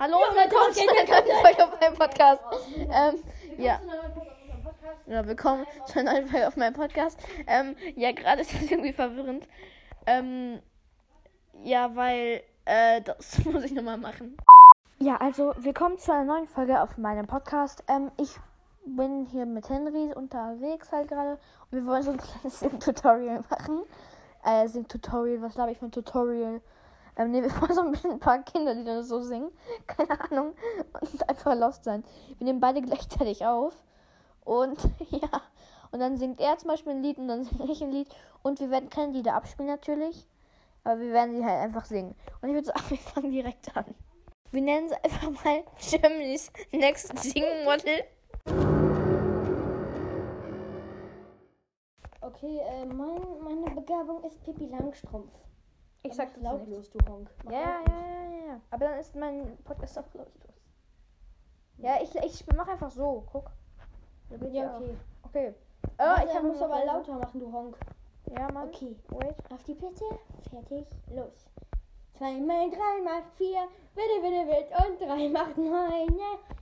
Hallo und willkommen zu einer neuen Folge auf meinem Podcast. Ähm, ja. Ja, willkommen zu einer neuen Folge auf meinem Podcast. Ähm, ja, gerade ist das irgendwie verwirrend. Ähm, ja, weil, äh, das muss ich nochmal machen. Ja, also willkommen zu einer neuen Folge auf meinem Podcast. Ähm, ich bin hier mit Henry unterwegs halt gerade und wir wollen so ein kleines Sing-Tutorial machen. Äh, Sing-Tutorial, was glaube ich von Tutorial? Ähm, ne, wir wollen so ein bisschen ein paar Kinder, die dann so singen. Keine Ahnung. Und einfach lost sein. Wir nehmen beide gleichzeitig auf. Und ja. Und dann singt er zum Beispiel ein Lied und dann singe ich ein Lied. Und wir werden keine Lieder abspielen natürlich. Aber wir werden sie halt einfach singen. Und ich würde sagen, wir fangen direkt an. Wir nennen es einfach mal Germany's Next Sing Model. Okay, äh, mein, meine Begabung ist Pippi Langstrumpf. Ich sag das laut nicht. los, du Honk. Mach Ja, ja, laut ja, ja, ja. Aber dann ist mein Podcast auch lautlos. Ja, ich, ich mach einfach so. Guck. Ja, okay. Okay. Ah, Ah, ich muss aber lauter machen, du Honk. Ja, Mann. Okay, Wait. auf die Plätze, fertig, los. Zwei mal drei macht vier, witte, witte, witt und drei macht neun.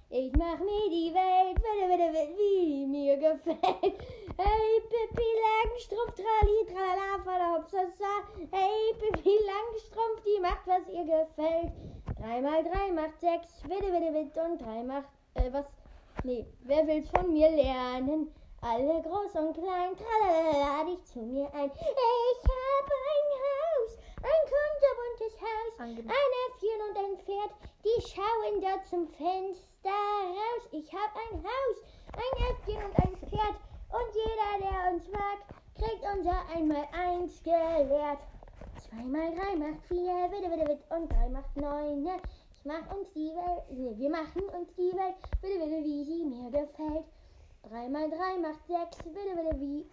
Ich mach mir die Welt, witte, witte, witt, wie mir gefällt. Hey, Pippi Langstrumpf, trali, tralala, voller Hopsasa. Hey, Pippi Langstrumpf, die macht, was ihr gefällt. Drei mal drei macht sechs, witte, witte, witt und drei macht, äh, was? Nee, wer will's von mir lernen? Alle groß und klein, tralala, lade ich zu mir ein. Ich habe ein Haus, ein kunterbuntes Haus, Angenehm. ein Äffchen und ein Pferd, die schauen da zum Fenster raus. Ich habe ein Haus, ein Äffchen und ein Pferd und jeder, der uns mag, kriegt unser einmal eins gelehrt. Zwei mal drei macht vier, witte, witte, witte und drei macht neun. ne? Ich mach uns die Welt, nee, wir machen uns die Welt, witte, witte, wie sie mir gefällt. Drei mal drei macht sechs, witte, witte, wie,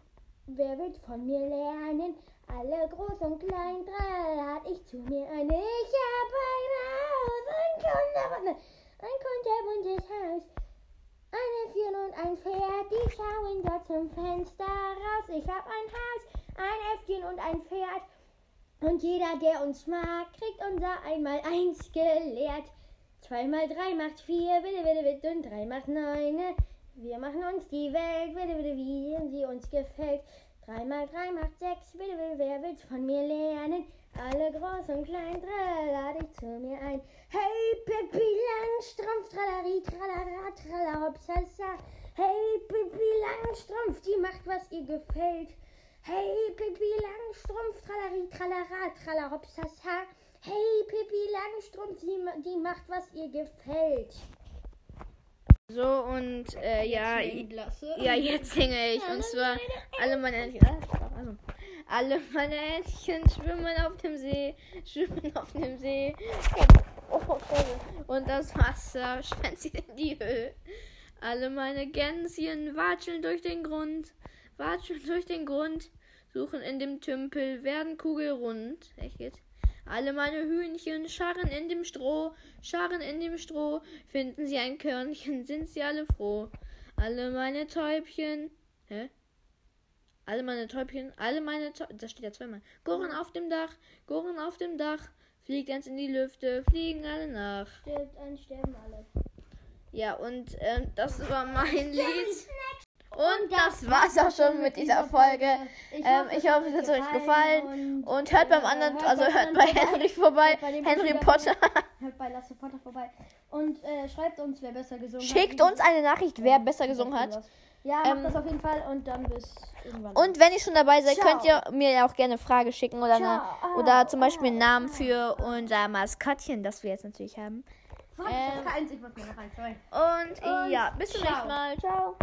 wer will von mir lernen? Alle groß und klein, drei lad ich zu mir ein. Ich hab ein Haus, ein kunterbuntes, ein kunterbuntes Haus. Ein Äffchen und ein Pferd, die schauen dort zum Fenster raus. Ich hab ein Haus, ein Äffchen und ein Pferd. Und jeder, der uns mag, kriegt unser einmal eins gelehrt. Zwei mal drei macht vier, bitte, bitte, bitte, und drei macht neun. ne? Wir machen uns die Welt, bitte, bitte, wie sie uns gefällt. Drei mal drei macht sechs, bitte, bitte, wer will's von mir lernen? Alle groß und klein, drei lade ich zu mir ein. Hey, Pippi Langstrumpf, tralari, tralara, trala, hopsasa. Hey, Pippi Langstrumpf, die macht, was ihr gefällt. Hey, Pippi Langstrumpf, tralari, tralara, trala, hopsasa. Hey, Pippi Langstrumpf, die, die macht, was ihr gefällt. So, und äh, ja, ja, jetzt singe ich. Und zwar alle meine. Ah, also, alle meine Entchen schwimmen auf dem See, schwimmen auf dem See. Oh, oh, oh. Und das Wasser sie in die Höhe. Alle meine Gänschen watscheln durch den Grund, watscheln durch den Grund, suchen in dem Tümpel, werden kugelrund. Echt jetzt? Alle meine Hühnchen scharren in dem Stroh, scharren in dem Stroh, finden sie ein Körnchen, sind sie alle froh. Alle meine Täubchen, hä? Alle meine Täubchen, alle meine Täubchen, das steht ja zweimal. Goren auf dem Dach, Goren auf dem Dach, fliegt ganz in die Lüfte, fliegen alle nach. Stirbt ein, sterben alle. Ja, und ähm, das war mein Lied. Und das war's auch schon mit dieser Folge. Ähm, ich hoffe, es hat euch gefallen. Und hört beim anderen, also hört bei Henry vorbei. Bei Henry Potter. Hört bei Lasse Potter vorbei. Und äh, schreibt uns, wer besser gesungen hat. Schickt uns eine Nachricht, wer besser gesungen hat. Ja, macht Ähm, das auf jeden Fall und dann bis irgendwann. Und wenn ihr schon dabei seid, Ciao. könnt ihr mir ja auch gerne eine Frage schicken oder, eine, oder zum Beispiel einen Namen für unser Maskottchen, das wir jetzt natürlich haben. Warte, ich hab keins, ich muss mir noch eins. Sorry. Und, Und ja, bis zum nächsten Mal. Ciao.